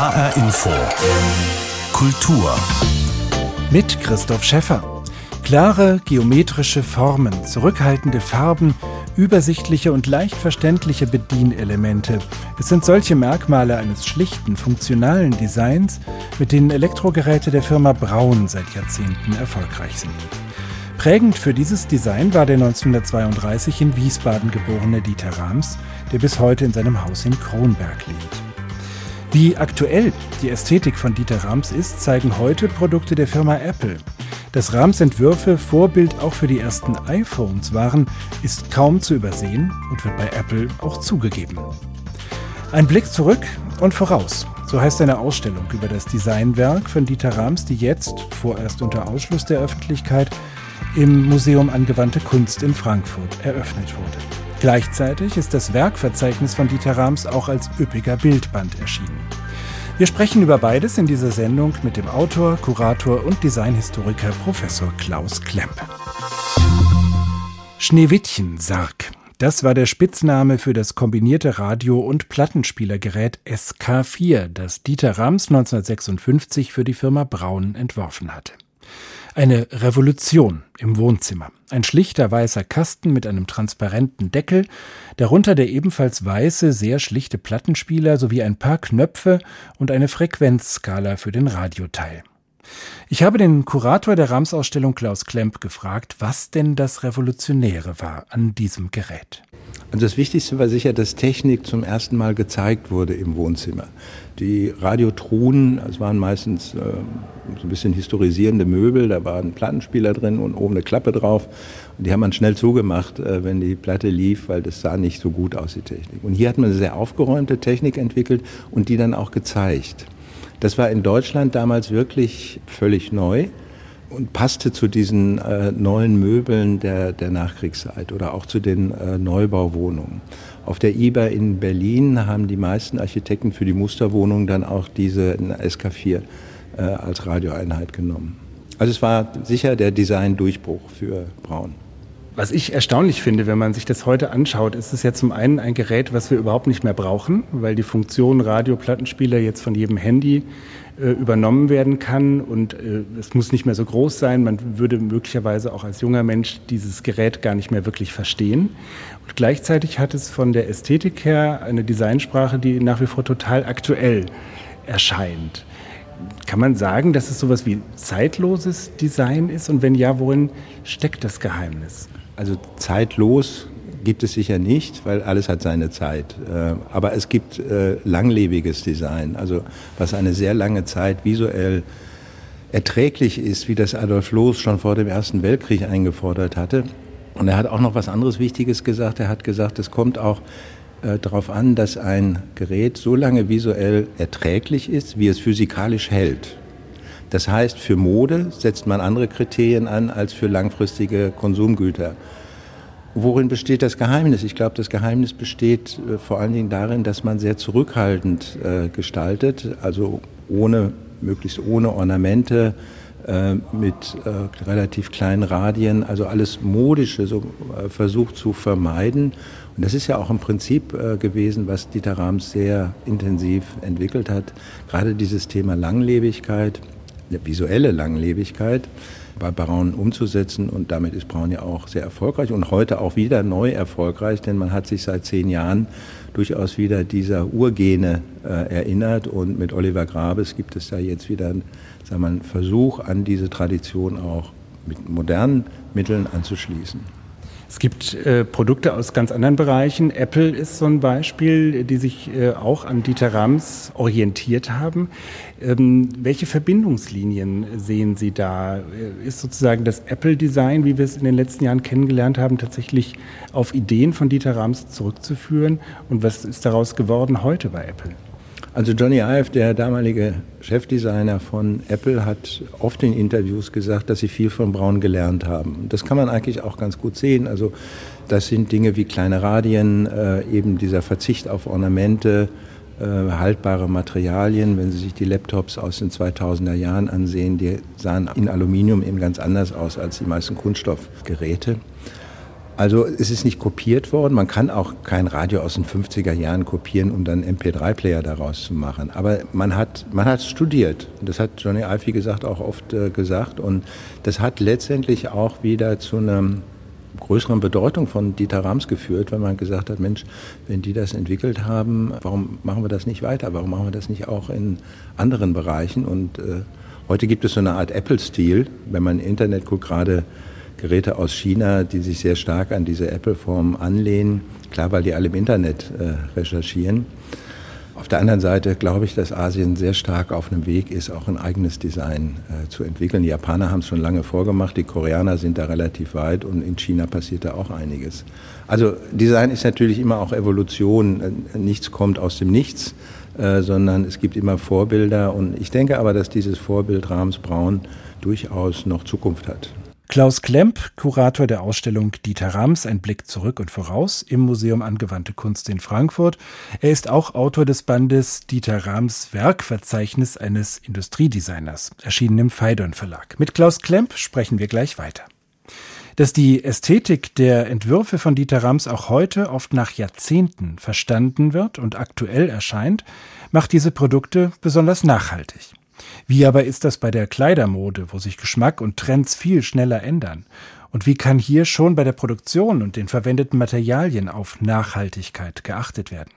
HR Info. Kultur. Mit Christoph Schäffer. Klare geometrische Formen, zurückhaltende Farben, übersichtliche und leicht verständliche Bedienelemente. Es sind solche Merkmale eines schlichten, funktionalen Designs, mit denen Elektrogeräte der Firma Braun seit Jahrzehnten erfolgreich sind. Prägend für dieses Design war der 1932 in Wiesbaden geborene Dieter Rams, der bis heute in seinem Haus in Kronberg lebt. Wie aktuell die Ästhetik von Dieter Rams ist, zeigen heute Produkte der Firma Apple. Dass Rams Entwürfe Vorbild auch für die ersten iPhones waren, ist kaum zu übersehen und wird bei Apple auch zugegeben. Ein Blick zurück und voraus. So heißt eine Ausstellung über das Designwerk von Dieter Rams, die jetzt, vorerst unter Ausschluss der Öffentlichkeit, im Museum Angewandte Kunst in Frankfurt eröffnet wurde. Gleichzeitig ist das Werkverzeichnis von Dieter Rams auch als üppiger Bildband erschienen. Wir sprechen über beides in dieser Sendung mit dem Autor, Kurator und Designhistoriker Professor Klaus Klemp. Schneewittchen Sarg. Das war der Spitzname für das kombinierte Radio- und Plattenspielergerät SK4, das Dieter Rams 1956 für die Firma Braun entworfen hatte. Eine Revolution im Wohnzimmer. Ein schlichter weißer Kasten mit einem transparenten Deckel, darunter der ebenfalls weiße, sehr schlichte Plattenspieler sowie ein paar Knöpfe und eine Frequenzskala für den Radioteil. Ich habe den Kurator der Rams-Ausstellung Klaus Klemp gefragt, was denn das Revolutionäre war an diesem Gerät. Also das Wichtigste war sicher, dass Technik zum ersten Mal gezeigt wurde im Wohnzimmer. Die Radiotruhen, es waren meistens äh, so ein bisschen historisierende Möbel, da war ein Plattenspieler drin und oben eine Klappe drauf. Und die haben man schnell zugemacht, äh, wenn die Platte lief, weil das sah nicht so gut aus, die Technik. Und hier hat man eine sehr aufgeräumte Technik entwickelt und die dann auch gezeigt. Das war in Deutschland damals wirklich völlig neu und passte zu diesen äh, neuen Möbeln der, der Nachkriegszeit oder auch zu den äh, Neubauwohnungen. Auf der IBA in Berlin haben die meisten Architekten für die Musterwohnungen dann auch diese SK4 äh, als Radioeinheit genommen. Also es war sicher der Design-Durchbruch für Braun. Was ich erstaunlich finde, wenn man sich das heute anschaut, ist es ja zum einen ein Gerät, was wir überhaupt nicht mehr brauchen, weil die Funktion Radio-Plattenspieler jetzt von jedem Handy äh, übernommen werden kann und äh, es muss nicht mehr so groß sein. Man würde möglicherweise auch als junger Mensch dieses Gerät gar nicht mehr wirklich verstehen. Und gleichzeitig hat es von der Ästhetik her eine Designsprache, die nach wie vor total aktuell erscheint. Kann man sagen, dass es sowas wie zeitloses Design ist? Und wenn ja, worin steckt das Geheimnis? Also zeitlos gibt es sicher nicht, weil alles hat seine Zeit. Äh, aber es gibt äh, langlebiges Design, also was eine sehr lange Zeit visuell erträglich ist, wie das Adolf Loos schon vor dem Ersten Weltkrieg eingefordert hatte. Und er hat auch noch was anderes Wichtiges gesagt. Er hat gesagt, es kommt auch äh, darauf an, dass ein Gerät so lange visuell erträglich ist, wie es physikalisch hält. Das heißt, für Mode setzt man andere Kriterien an als für langfristige Konsumgüter. Worin besteht das Geheimnis? Ich glaube, das Geheimnis besteht äh, vor allen Dingen darin, dass man sehr zurückhaltend äh, gestaltet, also ohne, möglichst ohne Ornamente, äh, mit relativ kleinen Radien, also alles Modische so, versucht zu vermeiden. Und das ist ja auch im Prinzip gewesen, was Dieter Rams sehr intensiv entwickelt hat. Gerade dieses Thema Langlebigkeit eine visuelle Langlebigkeit bei Braun umzusetzen. Und damit ist Braun ja auch sehr erfolgreich und heute auch wieder neu erfolgreich, denn man hat sich seit zehn Jahren durchaus wieder dieser Urgene äh, erinnert. Und mit Oliver Grabes gibt es da jetzt wieder wir, einen Versuch, an diese Tradition auch mit modernen Mitteln anzuschließen. Es gibt äh, Produkte aus ganz anderen Bereichen. Apple ist so ein Beispiel, die sich äh, auch an Dieter Rams orientiert haben. Ähm, welche Verbindungslinien sehen Sie da? Äh, ist sozusagen das Apple-Design, wie wir es in den letzten Jahren kennengelernt haben, tatsächlich auf Ideen von Dieter Rams zurückzuführen? Und was ist daraus geworden heute bei Apple? Also Johnny Ive, der damalige Chefdesigner von Apple, hat oft in Interviews gesagt, dass sie viel von Braun gelernt haben. Das kann man eigentlich auch ganz gut sehen. Also das sind Dinge wie kleine Radien, äh, eben dieser Verzicht auf Ornamente, äh, haltbare Materialien. Wenn Sie sich die Laptops aus den 2000er Jahren ansehen, die sahen in Aluminium eben ganz anders aus als die meisten Kunststoffgeräte. Also es ist nicht kopiert worden. Man kann auch kein Radio aus den 50er Jahren kopieren, um dann MP3-Player daraus zu machen. Aber man hat, man hat studiert. Das hat Johnny wie gesagt, auch oft äh, gesagt. Und das hat letztendlich auch wieder zu einer größeren Bedeutung von Dieter Rams geführt, weil man gesagt hat, Mensch, wenn die das entwickelt haben, warum machen wir das nicht weiter? Warum machen wir das nicht auch in anderen Bereichen? Und äh, heute gibt es so eine Art Apple-Stil. Wenn man im Internet guckt, gerade Geräte aus China, die sich sehr stark an diese Apple-Form anlehnen. Klar, weil die alle im Internet äh, recherchieren. Auf der anderen Seite glaube ich, dass Asien sehr stark auf einem Weg ist, auch ein eigenes Design äh, zu entwickeln. Die Japaner haben es schon lange vorgemacht, die Koreaner sind da relativ weit und in China passiert da auch einiges. Also Design ist natürlich immer auch Evolution. Äh, nichts kommt aus dem Nichts, äh, sondern es gibt immer Vorbilder. Und ich denke aber, dass dieses Vorbild Rams Braun durchaus noch Zukunft hat. Klaus Klemp, Kurator der Ausstellung Dieter Rams, ein Blick zurück und voraus im Museum Angewandte Kunst in Frankfurt. Er ist auch Autor des Bandes Dieter Rams Werkverzeichnis eines Industriedesigners, erschienen im Phaidon Verlag. Mit Klaus Klemp sprechen wir gleich weiter. Dass die Ästhetik der Entwürfe von Dieter Rams auch heute oft nach Jahrzehnten verstanden wird und aktuell erscheint, macht diese Produkte besonders nachhaltig. Wie aber ist das bei der Kleidermode, wo sich Geschmack und Trends viel schneller ändern? Und wie kann hier schon bei der Produktion und den verwendeten Materialien auf Nachhaltigkeit geachtet werden?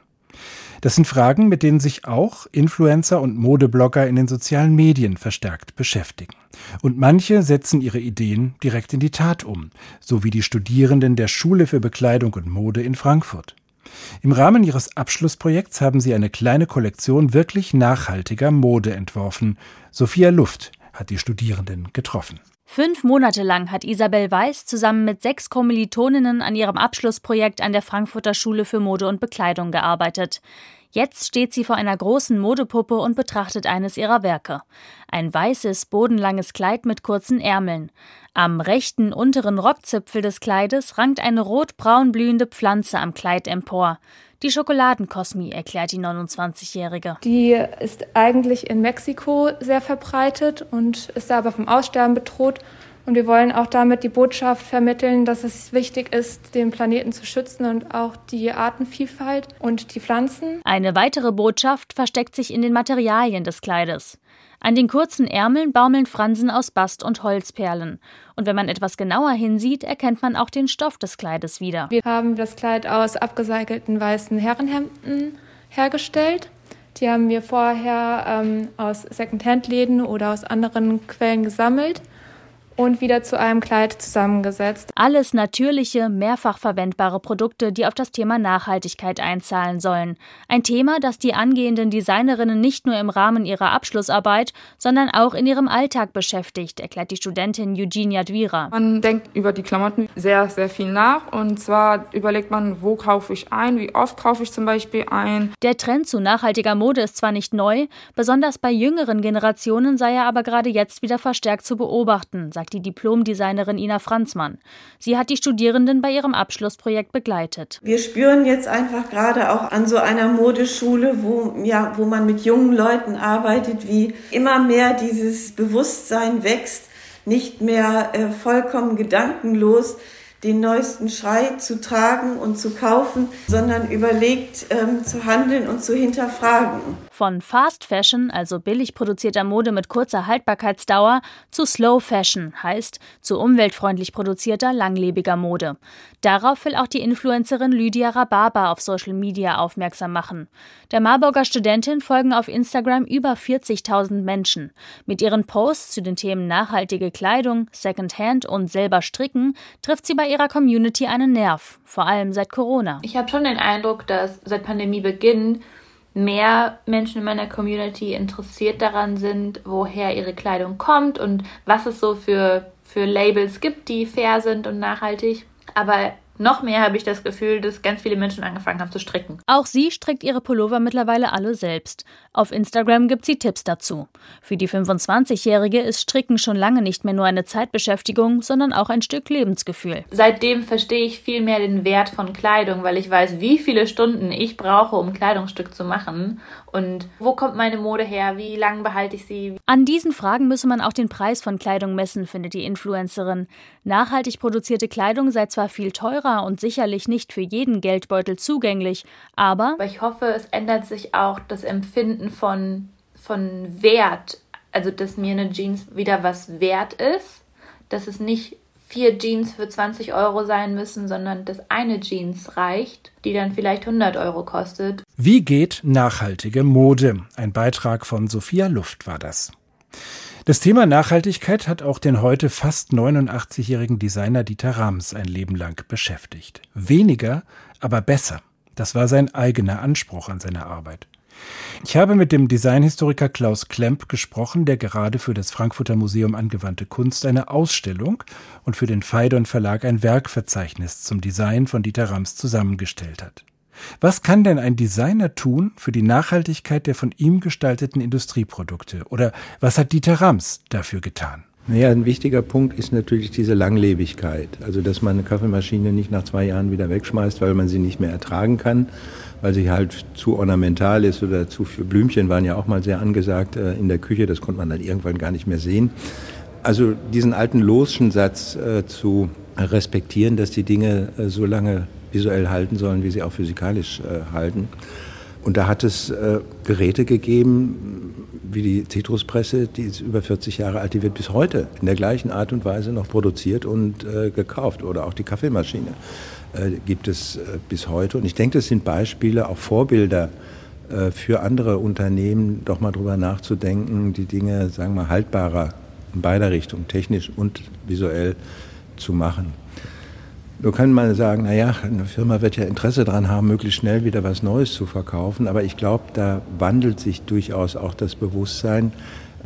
Das sind Fragen, mit denen sich auch Influencer und Modeblogger in den sozialen Medien verstärkt beschäftigen. Und manche setzen ihre Ideen direkt in die Tat um, so wie die Studierenden der Schule für Bekleidung und Mode in Frankfurt. Im Rahmen ihres Abschlussprojekts haben sie eine kleine Kollektion wirklich nachhaltiger Mode entworfen. Sophia Luft hat die Studierenden getroffen. Fünf Monate lang hat Isabel Weiß zusammen mit sechs Kommilitoninnen an ihrem Abschlussprojekt an der Frankfurter Schule für Mode und Bekleidung gearbeitet. Jetzt steht sie vor einer großen Modepuppe und betrachtet eines ihrer Werke. Ein weißes, bodenlanges Kleid mit kurzen Ärmeln. Am rechten unteren Rockzipfel des Kleides rankt eine rotbraun blühende Pflanze am Kleid empor. Die Schokoladenkosmi, erklärt die 29-Jährige. Die ist eigentlich in Mexiko sehr verbreitet und ist da aber vom Aussterben bedroht. Und wir wollen auch damit die Botschaft vermitteln, dass es wichtig ist, den Planeten zu schützen und auch die Artenvielfalt und die Pflanzen. Eine weitere Botschaft versteckt sich in den Materialien des Kleides. An den kurzen Ärmeln baumeln Fransen aus Bast und Holzperlen. Und wenn man etwas genauer hinsieht, erkennt man auch den Stoff des Kleides wieder. Wir haben das Kleid aus abgecycelten weißen Herrenhemden hergestellt. Die haben wir vorher ähm, aus Secondhand-Läden oder aus anderen Quellen gesammelt und wieder zu einem Kleid zusammengesetzt. Alles natürliche, mehrfach verwendbare Produkte, die auf das Thema Nachhaltigkeit einzahlen sollen. Ein Thema, das die angehenden Designerinnen nicht nur im Rahmen ihrer Abschlussarbeit, sondern auch in ihrem Alltag beschäftigt, erklärt die Studentin Eugenia Dwira. Man denkt über die Klamotten sehr, sehr viel nach. Und zwar überlegt man, wo kaufe ich ein, wie oft kaufe ich zum Beispiel ein. Der Trend zu nachhaltiger Mode ist zwar nicht neu, besonders bei jüngeren Generationen sei er aber gerade jetzt wieder verstärkt zu beobachten, sagt sagt die Diplomdesignerin Ina Franzmann. Sie hat die Studierenden bei ihrem Abschlussprojekt begleitet. Wir spüren jetzt einfach gerade auch an so einer Modeschule, wo, ja, wo man mit jungen Leuten arbeitet, wie immer mehr dieses Bewusstsein wächst, nicht mehr äh, vollkommen gedankenlos den neuesten Schrei zu tragen und zu kaufen, sondern überlegt ähm, zu handeln und zu hinterfragen. Von Fast Fashion, also billig produzierter Mode mit kurzer Haltbarkeitsdauer, zu Slow Fashion, heißt zu umweltfreundlich produzierter, langlebiger Mode. Darauf will auch die Influencerin Lydia Rababa auf Social Media aufmerksam machen. Der Marburger Studentin folgen auf Instagram über 40.000 Menschen. Mit ihren Posts zu den Themen nachhaltige Kleidung, Secondhand und selber stricken trifft sie bei ihrer Community einen Nerv, vor allem seit Corona. Ich habe schon den Eindruck, dass seit Pandemiebeginn mehr Menschen in meiner Community interessiert daran sind, woher ihre Kleidung kommt und was es so für, für Labels gibt, die fair sind und nachhaltig. Aber noch mehr habe ich das Gefühl, dass ganz viele Menschen angefangen haben zu stricken. Auch sie strickt ihre Pullover mittlerweile alle selbst. Auf Instagram gibt sie Tipps dazu. Für die 25-Jährige ist Stricken schon lange nicht mehr nur eine Zeitbeschäftigung, sondern auch ein Stück Lebensgefühl. Seitdem verstehe ich viel mehr den Wert von Kleidung, weil ich weiß, wie viele Stunden ich brauche, um ein Kleidungsstück zu machen und wo kommt meine Mode her, wie lange behalte ich sie. An diesen Fragen müsse man auch den Preis von Kleidung messen, findet die Influencerin. Nachhaltig produzierte Kleidung sei zwar viel teurer und sicherlich nicht für jeden Geldbeutel zugänglich, aber, aber ich hoffe, es ändert sich auch das Empfinden von, von Wert, also dass mir eine Jeans wieder was wert ist, dass es nicht vier Jeans für 20 Euro sein müssen, sondern dass eine Jeans reicht, die dann vielleicht 100 Euro kostet. Wie geht nachhaltige Mode? Ein Beitrag von Sophia Luft war das. Das Thema Nachhaltigkeit hat auch den heute fast 89-jährigen Designer Dieter Rams ein Leben lang beschäftigt. Weniger, aber besser. Das war sein eigener Anspruch an seine Arbeit. Ich habe mit dem Designhistoriker Klaus Klemp gesprochen, der gerade für das Frankfurter Museum Angewandte Kunst eine Ausstellung und für den Phaidon Verlag ein Werkverzeichnis zum Design von Dieter Rams zusammengestellt hat. Was kann denn ein Designer tun für die Nachhaltigkeit der von ihm gestalteten Industrieprodukte? Oder was hat Dieter Rams dafür getan? Naja, ein wichtiger Punkt ist natürlich diese Langlebigkeit. Also, dass man eine Kaffeemaschine nicht nach zwei Jahren wieder wegschmeißt, weil man sie nicht mehr ertragen kann, weil sie halt zu ornamental ist oder zu viele Blümchen waren ja auch mal sehr angesagt äh, in der Küche. Das konnte man dann irgendwann gar nicht mehr sehen. Also, diesen alten Loschen Satz äh, zu respektieren, dass die Dinge äh, so lange visuell halten sollen, wie sie auch physikalisch äh, halten. Und da hat es äh, Geräte gegeben, wie die Citruspresse, die ist über 40 Jahre alt, die wird bis heute in der gleichen Art und Weise noch produziert und äh, gekauft. Oder auch die Kaffeemaschine äh, gibt es äh, bis heute. Und ich denke, das sind Beispiele, auch Vorbilder äh, für andere Unternehmen, doch mal drüber nachzudenken, die Dinge, sagen wir haltbarer in beider Richtungen, technisch und visuell zu machen. Nur kann man sagen, naja, eine Firma wird ja Interesse daran haben, möglichst schnell wieder was Neues zu verkaufen. Aber ich glaube, da wandelt sich durchaus auch das Bewusstsein.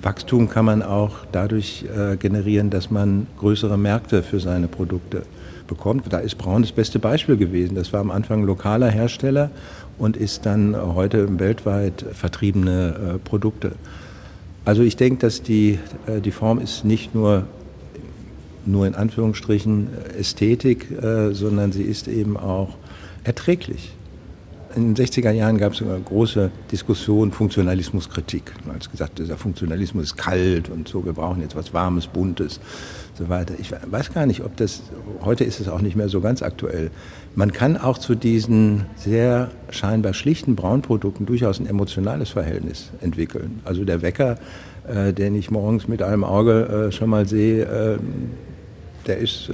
Wachstum kann man auch dadurch äh, generieren, dass man größere Märkte für seine Produkte bekommt. Da ist Braun das beste Beispiel gewesen. Das war am Anfang lokaler Hersteller und ist dann heute weltweit vertriebene äh, Produkte. Also ich denke, dass die, äh, die Form ist nicht nur nur in Anführungsstrichen Ästhetik, äh, sondern sie ist eben auch erträglich. In den 60er Jahren gab es eine große Diskussion Funktionalismuskritik. Man hat gesagt, dieser Funktionalismus ist kalt und so, wir brauchen jetzt was Warmes, Buntes, so weiter. Ich weiß gar nicht, ob das, heute ist es auch nicht mehr so ganz aktuell. Man kann auch zu diesen sehr scheinbar schlichten Braunprodukten durchaus ein emotionales Verhältnis entwickeln. Also der Wecker, äh, den ich morgens mit einem Auge äh, schon mal sehe, äh, der ist äh,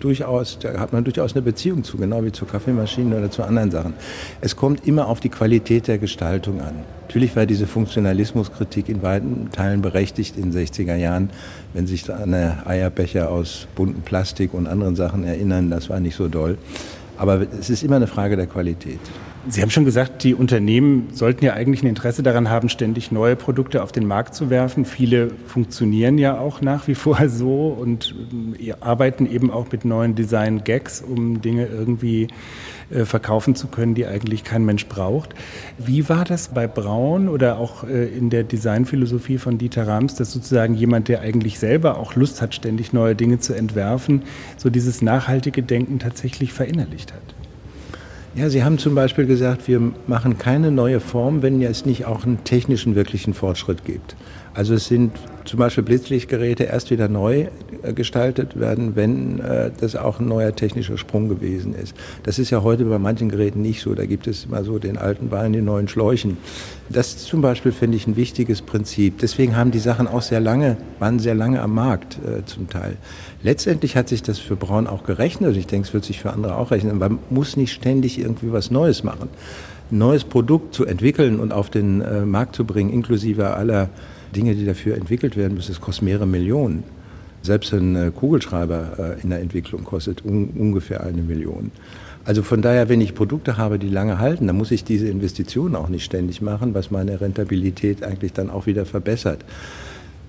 durchaus, da hat man durchaus eine Beziehung zu, genau wie zu Kaffeemaschinen oder zu anderen Sachen. Es kommt immer auf die Qualität der Gestaltung an. Natürlich war diese Funktionalismuskritik in weiten Teilen berechtigt in den 60er Jahren. Wenn sich an Eierbecher aus buntem Plastik und anderen Sachen erinnern, das war nicht so doll. Aber es ist immer eine Frage der Qualität. Sie haben schon gesagt, die Unternehmen sollten ja eigentlich ein Interesse daran haben, ständig neue Produkte auf den Markt zu werfen. Viele funktionieren ja auch nach wie vor so und äh, arbeiten eben auch mit neuen Design-Gags, um Dinge irgendwie verkaufen zu können, die eigentlich kein Mensch braucht. Wie war das bei Braun oder auch äh, in der Designphilosophie von Dieter Rams, dass sozusagen jemand, der eigentlich selber auch Lust hat, ständig neue Dinge zu entwerfen, so dieses nachhaltige Denken tatsächlich verinnerlicht hat? Ja, Sie haben zum Beispiel gesagt, wir machen keine neue Form, wenn es nicht auch einen technischen wirklichen Fortschritt gibt. Also es sind zum Beispiel Blitzlichtgeräte erst wieder neu äh, gestaltet werden, wenn äh, das auch ein neuer technischer Sprung gewesen ist. Das ist ja heute bei manchen Geräten nicht so. Da gibt es immer so den alten Ball in den neuen Schläuchen. Das zum Beispiel finde ich ein wichtiges Prinzip. Deswegen haben die Sachen auch sehr lange, waren sehr lange am Markt äh, zum Teil. Letztendlich hat sich das für Braun auch gerechnet. Ich denke, es wird sich für andere auch rechnen. Man muss nicht ständig irgendwie was Neues machen. Ein neues Produkt zu entwickeln und auf den Markt zu bringen, inklusive aller Dinge, die dafür entwickelt werden müssen, das kostet mehrere Millionen. Selbst ein äh, Kugelschreiber äh, in der Entwicklung kostet un ungefähr eine Million. Also von daher, wenn ich Produkte habe, die lange halten, dann muss ich diese Investitionen auch nicht ständig machen, was meine Rentabilität eigentlich dann auch wieder verbessert.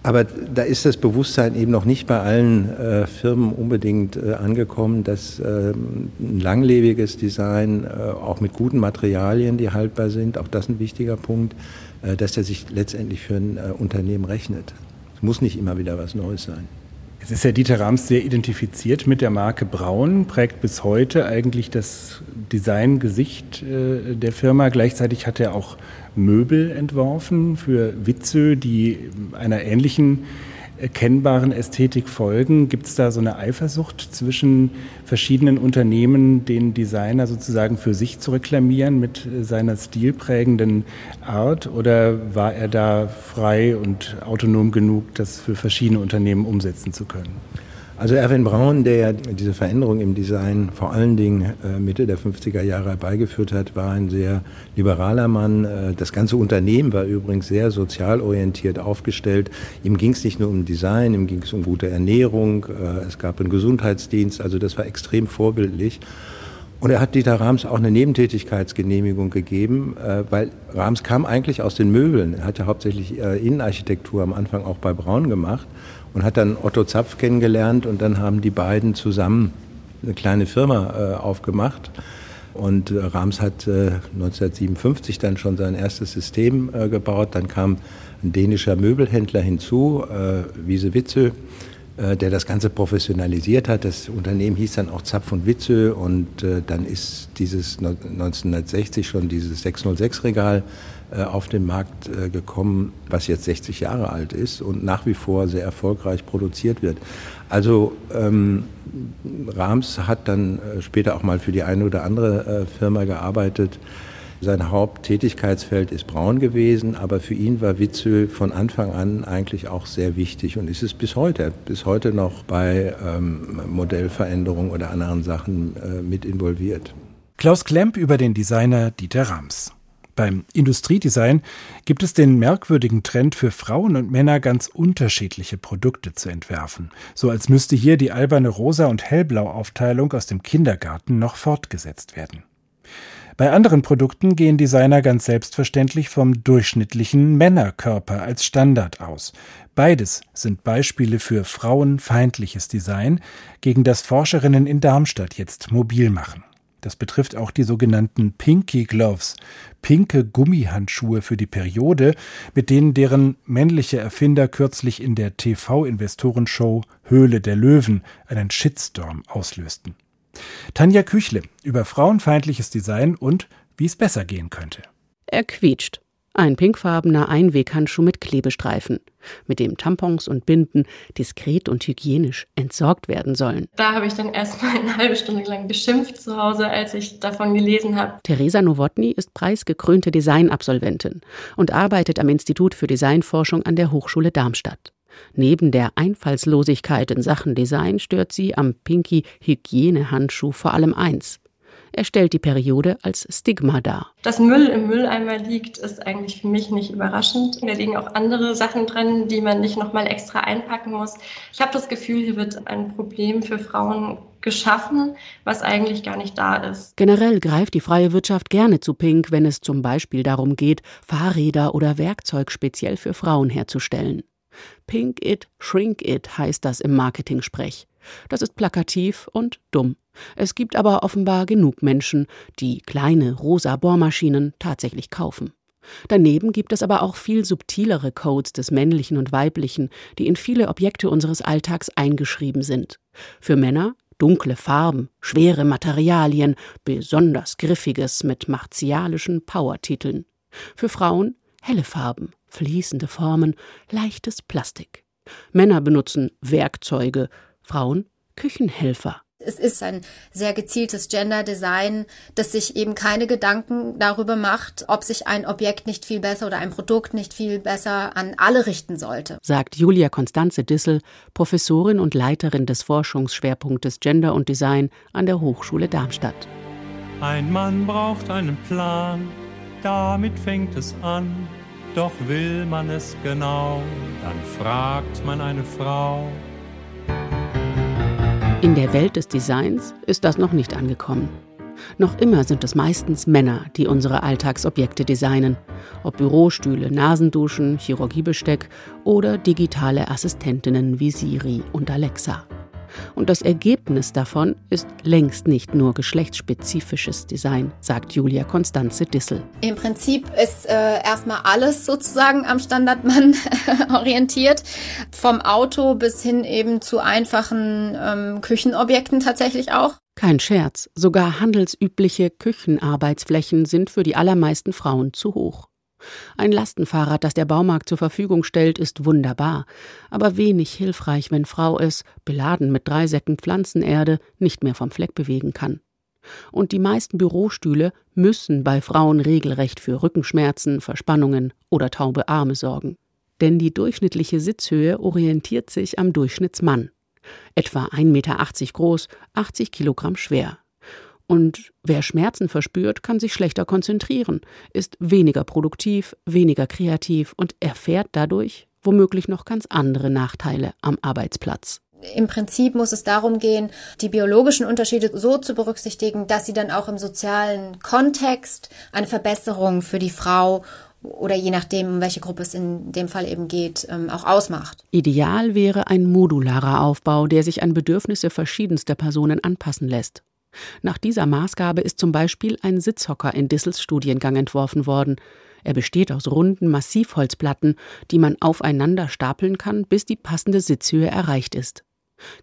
Aber da ist das Bewusstsein eben noch nicht bei allen äh, Firmen unbedingt äh, angekommen, dass äh, ein langlebiges Design, äh, auch mit guten Materialien, die haltbar sind, auch das ein wichtiger Punkt, dass der sich letztendlich für ein äh, Unternehmen rechnet. Es muss nicht immer wieder was Neues sein. Es ist ja Dieter Rams sehr identifiziert mit der Marke Braun, prägt bis heute eigentlich das Designgesicht äh, der Firma. Gleichzeitig hat er auch Möbel entworfen für Witzö, die einer ähnlichen erkennbaren Ästhetik folgen. Gibt es da so eine Eifersucht zwischen verschiedenen Unternehmen, den Designer sozusagen für sich zu reklamieren mit seiner stilprägenden Art? Oder war er da frei und autonom genug, das für verschiedene Unternehmen umsetzen zu können? Also Erwin Braun, der diese Veränderung im Design vor allen Dingen äh, Mitte der 50er Jahre herbeigeführt hat, war ein sehr liberaler Mann. Äh, das ganze Unternehmen war übrigens sehr sozial orientiert aufgestellt. Ihm ging es nicht nur um Design, ihm ging es um gute Ernährung, äh, es gab einen Gesundheitsdienst, also das war extrem vorbildlich. Und er hat Dieter Rams auch eine Nebentätigkeitsgenehmigung gegeben, weil Rams kam eigentlich aus den Möbeln. Er hatte hauptsächlich Innenarchitektur am Anfang auch bei Braun gemacht und hat dann Otto Zapf kennengelernt und dann haben die beiden zusammen eine kleine Firma äh, aufgemacht. Und äh, Rams hat äh, 1957 dann schon sein erstes System äh, gebaut. Dann kam ein dänischer Möbelhändler hinzu, äh, Wiese Witzö, äh, der das Ganze professionalisiert hat. Das Unternehmen hieß dann auch Zapf und Witzö und äh, dann ist dieses 1960 schon dieses 606-Regal äh, auf den Markt äh, gekommen, was jetzt 60 Jahre alt ist und nach wie vor sehr erfolgreich produziert wird. Also ähm, Rams hat dann äh, später auch mal für die eine oder andere Firma gearbeitet. Sein Haupttätigkeitsfeld ist braun gewesen, aber für ihn war Witzö von Anfang an eigentlich auch sehr wichtig und ist es bis heute, bis heute noch bei ähm, Modellveränderungen oder anderen Sachen äh, mit involviert. Klaus Klemp über den Designer Dieter Rams. Beim Industriedesign gibt es den merkwürdigen Trend für Frauen und Männer ganz unterschiedliche Produkte zu entwerfen, so als müsste hier die alberne Rosa- und Hellblau-Aufteilung aus dem Kindergarten noch fortgesetzt werden. Bei anderen Produkten gehen Designer ganz selbstverständlich vom durchschnittlichen Männerkörper als Standard aus. Beides sind Beispiele für frauenfeindliches Design, gegen das Forscherinnen in Darmstadt jetzt mobil machen. Das betrifft auch die sogenannten Pinky Gloves, pinke Gummihandschuhe für die Periode, mit denen deren männliche Erfinder kürzlich in der TV-Investorenshow Höhle der Löwen einen Shitstorm auslösten. Tanja Küchle über frauenfeindliches Design und wie es besser gehen könnte. Er quietscht. Ein pinkfarbener Einweghandschuh mit Klebestreifen, mit dem Tampons und Binden diskret und hygienisch entsorgt werden sollen. Da habe ich dann erstmal eine halbe Stunde lang geschimpft zu Hause, als ich davon gelesen habe. Theresa Nowotny ist preisgekrönte Designabsolventin und arbeitet am Institut für Designforschung an der Hochschule Darmstadt. Neben der Einfallslosigkeit in Sachen Design stört sie am Pinky Hygienehandschuh vor allem eins. Er stellt die Periode als Stigma dar. Dass Müll im Mülleimer liegt, ist eigentlich für mich nicht überraschend. Da liegen auch andere Sachen drin, die man nicht nochmal extra einpacken muss. Ich habe das Gefühl, hier wird ein Problem für Frauen geschaffen, was eigentlich gar nicht da ist. Generell greift die freie Wirtschaft gerne zu Pink, wenn es zum Beispiel darum geht, Fahrräder oder Werkzeug speziell für Frauen herzustellen. Pink it, shrink it heißt das im Marketing-Sprech. Das ist plakativ und dumm. Es gibt aber offenbar genug Menschen, die kleine rosa Bohrmaschinen tatsächlich kaufen. Daneben gibt es aber auch viel subtilere Codes des männlichen und weiblichen, die in viele Objekte unseres Alltags eingeschrieben sind. Für Männer dunkle Farben, schwere Materialien, besonders griffiges mit martialischen Powertiteln. Für Frauen helle Farben, fließende Formen, leichtes Plastik. Männer benutzen Werkzeuge, Frauen Küchenhelfer. Es ist ein sehr gezieltes Gender-Design, das sich eben keine Gedanken darüber macht, ob sich ein Objekt nicht viel besser oder ein Produkt nicht viel besser an alle richten sollte. Sagt Julia Konstanze Dissel, Professorin und Leiterin des Forschungsschwerpunktes Gender und Design an der Hochschule Darmstadt. Ein Mann braucht einen Plan, damit fängt es an. Doch will man es genau, dann fragt man eine Frau. In der Welt des Designs ist das noch nicht angekommen. Noch immer sind es meistens Männer, die unsere Alltagsobjekte designen, ob Bürostühle, Nasenduschen, Chirurgiebesteck oder digitale Assistentinnen wie Siri und Alexa. Und das Ergebnis davon ist längst nicht nur geschlechtsspezifisches Design, sagt Julia Konstanze Dissel. Im Prinzip ist äh, erstmal alles sozusagen am Standardmann orientiert, vom Auto bis hin eben zu einfachen ähm, Küchenobjekten tatsächlich auch. Kein Scherz, sogar handelsübliche Küchenarbeitsflächen sind für die allermeisten Frauen zu hoch. Ein Lastenfahrrad, das der Baumarkt zur Verfügung stellt, ist wunderbar, aber wenig hilfreich, wenn Frau es, beladen mit drei Säcken Pflanzenerde, nicht mehr vom Fleck bewegen kann. Und die meisten Bürostühle müssen bei Frauen regelrecht für Rückenschmerzen, Verspannungen oder taube Arme sorgen. Denn die durchschnittliche Sitzhöhe orientiert sich am Durchschnittsmann. Etwa 1,80 Meter groß, 80 Kilogramm schwer. Und wer Schmerzen verspürt, kann sich schlechter konzentrieren, ist weniger produktiv, weniger kreativ und erfährt dadurch womöglich noch ganz andere Nachteile am Arbeitsplatz. Im Prinzip muss es darum gehen, die biologischen Unterschiede so zu berücksichtigen, dass sie dann auch im sozialen Kontext eine Verbesserung für die Frau oder je nachdem, um welche Gruppe es in dem Fall eben geht, ähm, auch ausmacht. Ideal wäre ein modularer Aufbau, der sich an Bedürfnisse verschiedenster Personen anpassen lässt. Nach dieser Maßgabe ist zum Beispiel ein Sitzhocker in Dissels Studiengang entworfen worden. Er besteht aus runden Massivholzplatten, die man aufeinander stapeln kann, bis die passende Sitzhöhe erreicht ist.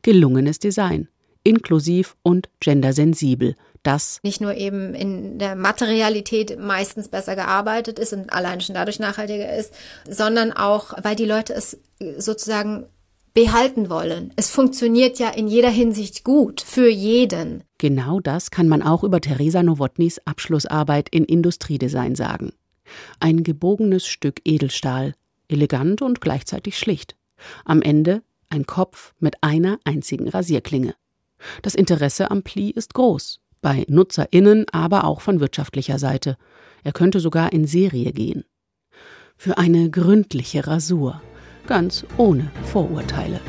Gelungenes Design, inklusiv und gendersensibel. Das nicht nur eben in der Materialität meistens besser gearbeitet ist und allein schon dadurch nachhaltiger ist, sondern auch, weil die Leute es sozusagen behalten wollen. Es funktioniert ja in jeder Hinsicht gut, für jeden. Genau das kann man auch über Theresa Nowotnys Abschlussarbeit in Industriedesign sagen. Ein gebogenes Stück Edelstahl, elegant und gleichzeitig schlicht. Am Ende ein Kopf mit einer einzigen Rasierklinge. Das Interesse am Pli ist groß, bei NutzerInnen, aber auch von wirtschaftlicher Seite. Er könnte sogar in Serie gehen. Für eine gründliche Rasur ganz ohne Vorurteile.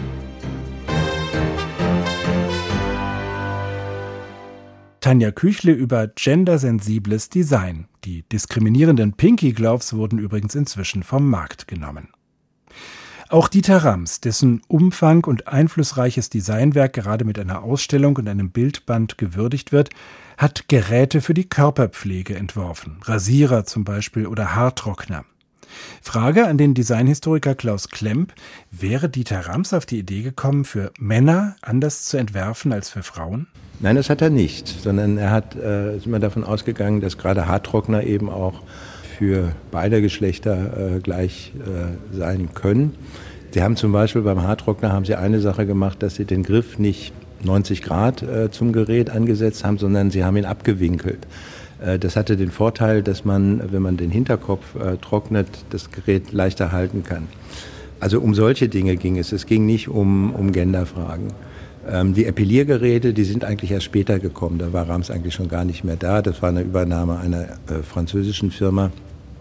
Tanja Küchle über gendersensibles Design. Die diskriminierenden Pinky Gloves wurden übrigens inzwischen vom Markt genommen. Auch Dieter Rams, dessen Umfang und einflussreiches Designwerk gerade mit einer Ausstellung und einem Bildband gewürdigt wird, hat Geräte für die Körperpflege entworfen, Rasierer zum Beispiel oder Haartrockner. Frage an den Designhistoriker Klaus Klemp. Wäre Dieter Rams auf die Idee gekommen, für Männer anders zu entwerfen als für Frauen? Nein, das hat er nicht, sondern er hat äh, ist immer davon ausgegangen, dass gerade Haartrockner eben auch für beide Geschlechter äh, gleich äh, sein können. Sie haben zum Beispiel beim Haartrockner haben sie eine Sache gemacht, dass sie den Griff nicht 90 Grad äh, zum Gerät angesetzt haben, sondern sie haben ihn abgewinkelt. Äh, das hatte den Vorteil, dass man, wenn man den Hinterkopf äh, trocknet, das Gerät leichter halten kann. Also um solche Dinge ging es. Es ging nicht um, um Genderfragen. Ähm, die Epiliergeräte, die sind eigentlich erst später gekommen. Da war Rams eigentlich schon gar nicht mehr da. Das war eine Übernahme einer äh, französischen Firma.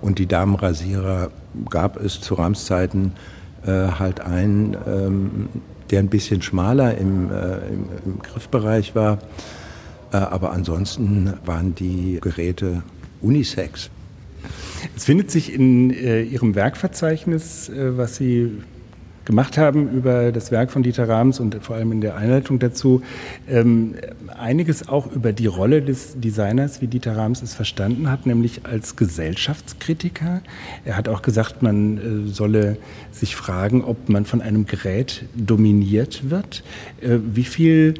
Und die Damenrasierer gab es zu Rams Zeiten halt einen, ähm, der ein bisschen schmaler im, im, im Griffbereich war. Äh, aber ansonsten waren die Geräte Unisex. Es findet sich in äh, Ihrem Werkverzeichnis, äh, was Sie gemacht haben über das Werk von Dieter Rams und vor allem in der Einleitung dazu, ähm, einiges auch über die Rolle des Designers, wie Dieter Rams es verstanden hat, nämlich als Gesellschaftskritiker. Er hat auch gesagt, man äh, solle sich fragen, ob man von einem Gerät dominiert wird. Äh, wie viel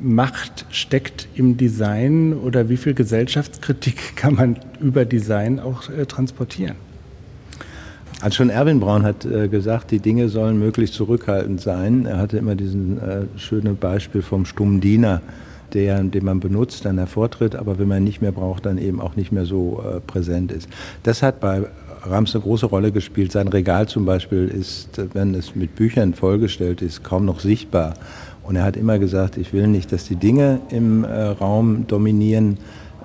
Macht steckt im Design oder wie viel Gesellschaftskritik kann man über Design auch äh, transportieren? Also schon Erwin Braun hat äh, gesagt, die Dinge sollen möglichst zurückhaltend sein. Er hatte immer diesen äh, schönen Beispiel vom stummen Diener, der, den man benutzt, dann hervortritt, aber wenn man nicht mehr braucht, dann eben auch nicht mehr so äh, präsent ist. Das hat bei Rams eine große Rolle gespielt. Sein Regal zum Beispiel ist, wenn es mit Büchern vollgestellt ist, kaum noch sichtbar. Und er hat immer gesagt, ich will nicht, dass die Dinge im äh, Raum dominieren,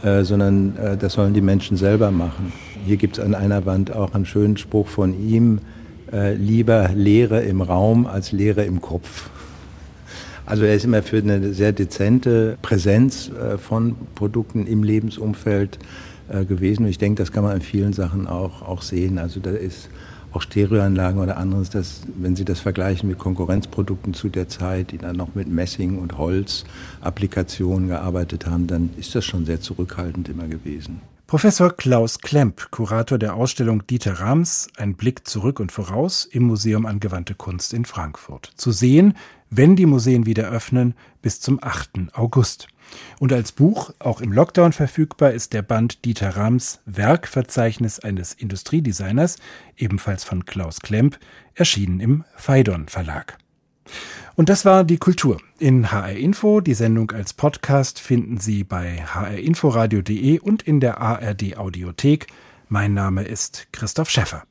äh, sondern äh, das sollen die Menschen selber machen. Hier gibt es an einer Wand auch einen schönen Spruch von ihm, äh, lieber Lehre im Raum als Lehre im Kopf. Also er ist immer für eine sehr dezente Präsenz äh, von Produkten im Lebensumfeld äh, gewesen. Und ich denke, das kann man in vielen Sachen auch, auch sehen. Also da ist auch Stereoanlagen oder anderes, das, wenn Sie das vergleichen mit Konkurrenzprodukten zu der Zeit, die dann noch mit Messing und Holz Applikationen gearbeitet haben, dann ist das schon sehr zurückhaltend immer gewesen. Professor Klaus Klemp, Kurator der Ausstellung Dieter Rams, ein Blick zurück und voraus im Museum Angewandte Kunst in Frankfurt. Zu sehen, wenn die Museen wieder öffnen, bis zum 8. August. Und als Buch, auch im Lockdown verfügbar, ist der Band Dieter Rams Werkverzeichnis eines Industriedesigners, ebenfalls von Klaus Klemp, erschienen im Phaidon Verlag. Und das war die Kultur in HR Info. Die Sendung als Podcast finden Sie bei hrinforadio.de und in der ARD Audiothek. Mein Name ist Christoph Schäffer.